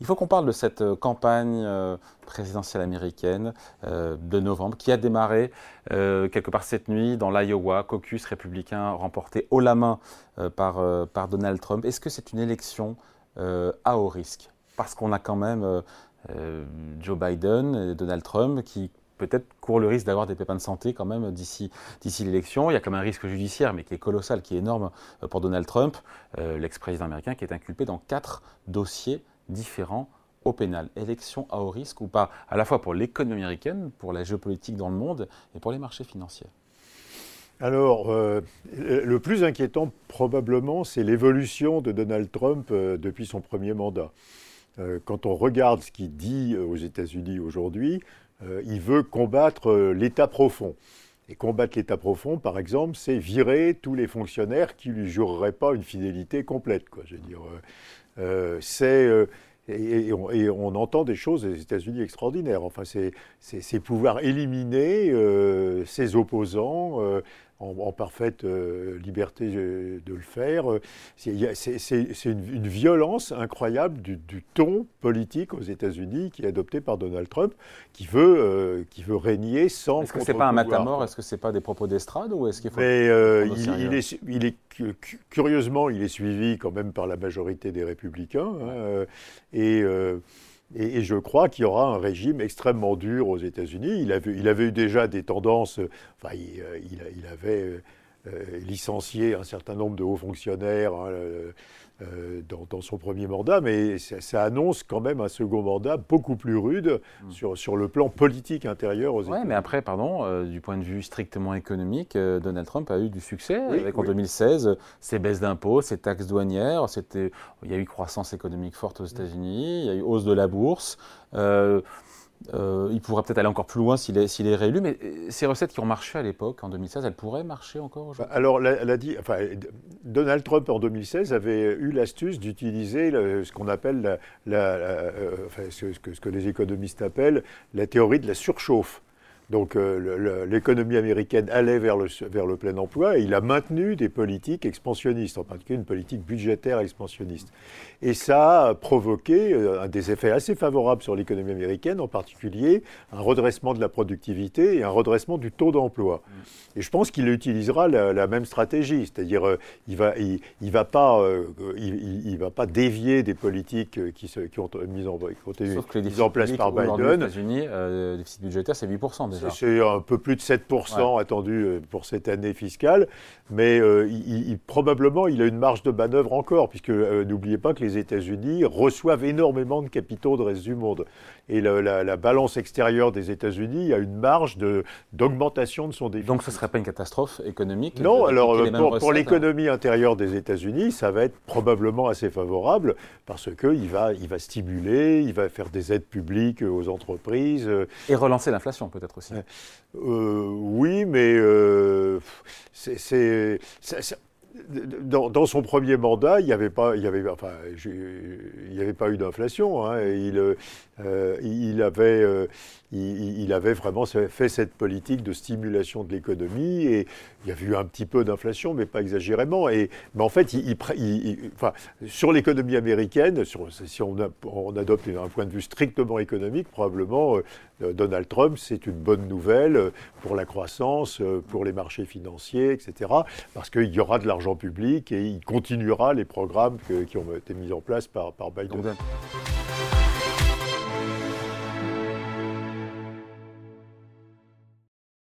Il faut qu'on parle de cette campagne présidentielle américaine de novembre qui a démarré quelque part cette nuit dans l'Iowa, caucus républicain remporté haut la main par, Donald Trump. Est-ce que c'est une élection à haut risque? Parce qu'on a quand même Joe Biden et Donald Trump qui peut-être court le risque d'avoir des pépins de santé quand même d'ici l'élection. Il y a quand même un risque judiciaire, mais qui est colossal, qui est énorme euh, pour Donald Trump, euh, l'ex-président américain, qui est inculpé dans quatre dossiers différents au pénal. Élection à haut risque ou pas, à la fois pour l'économie américaine, pour la géopolitique dans le monde et pour les marchés financiers. Alors, euh, le plus inquiétant probablement, c'est l'évolution de Donald Trump depuis son premier mandat. quand on regarde ce qu'il dit aux États-Unis aujourd'hui, euh, il veut combattre euh, l'État profond. Et combattre l'État profond, par exemple, c'est virer tous les fonctionnaires qui lui jureraient pas une fidélité complète. Je veux dire, euh, c'est et, on, entend des choses des États-Unis extraordinaires. Enfin, c'est pouvoir éliminer ses opposants, en, parfaite euh, liberté de le faire. C'est une, violence incroyable du, ton politique aux États-Unis qui est adopté par Donald Trump, qui veut, euh, qui veut régner sans. Est-ce que c'est pas un matamor? Est-ce que c'est pas des propos d'estrade ou est-ce qu'il faut Mais euh, il, est, il, est, curieusement, il est suivi quand même par la majorité des républicains hein, et et, je crois qu'il y aura un régime extrêmement dur aux États-Unis. Il avait, eu déjà des tendances, enfin, il, euh, avait euh, licencié un certain nombre de hauts fonctionnaires. Hein, euh, dans, son premier mandat, mais ça, annonce quand même un second mandat beaucoup plus rude hmm. sur, sur le plan politique intérieur aux États-Unis. Oui, mais après, pardon, euh, du point de vue strictement économique, euh, Donald Trump a eu du succès avec en 2016 ses baisses d'impôts, ses taxes douanières. Il y a eu croissance économique forte aux États-Unis, il y a eu hausse de la bourse. Euh, il pourrait peut-être aller encore plus loin s'il est, est, réélu, mais euh, ces recettes qui ont marché à l'époque, en 2016, elles pourraient marcher encore aujourd'hui? Alors, elle a dit, enfin, Donald Trump en 2016 avait eu l'astuce d'utiliser ce qu'on appelle, la, euh, que, ce, que, les économistes appellent la théorie de la surchauffe. Donc euh, l'économie américaine allait vers le, vers le plein emploi et il a maintenu des politiques expansionnistes, en particulier une politique budgétaire expansionniste. Et ça a provoqué euh, des effets assez favorables sur l'économie américaine, en particulier un redressement de la productivité et un redressement du taux d'emploi. Et je pense qu'il utilisera la, même stratégie, c'est-à-dire euh, il va, il, il va pas, il, va pas dévier des politiques qui, se, qui ont, mis en, qui en place par Biden. Aux États-Unis, le déficit budgétaire c'est 8% déjà. C'est un peu plus de 7% attendu euh, pour cette année fiscale, mais euh, il, probablement il a une marge de manœuvre encore, puisque euh, n'oubliez pas que les États-Unis reçoivent énormément de capitaux de reste du monde. Et la, balance extérieure des États-Unis a une marge d'augmentation de, son déficit. Donc ce ne serait pas une catastrophe économique Non, alors pour, pour l'économie intérieure des États-Unis, ça va être probablement assez favorable, parce qu'il va, il va stimuler, il va faire des aides publiques aux entreprises. Et relancer l'inflation peut-être aussi. Euh, oui, mais euh, c'est dans, son premier mandat, il n'y avait pas, il y avait, enfin, il y avait pas eu d'inflation. Hein, il, euh, il, avait, euh, il, avait vraiment fait cette politique de stimulation de l'économie et il y a eu un petit peu d'inflation, mais pas exagérément. Et, mais en fait, il, sur l'économie américaine, si on, adopte un point de vue strictement économique, probablement euh, Donald Trump, c'est une bonne nouvelle pour la croissance, pour les marchés financiers, etc. Parce qu'il y aura de public et il continuera les programmes qui ont été mis en place par, par Biden.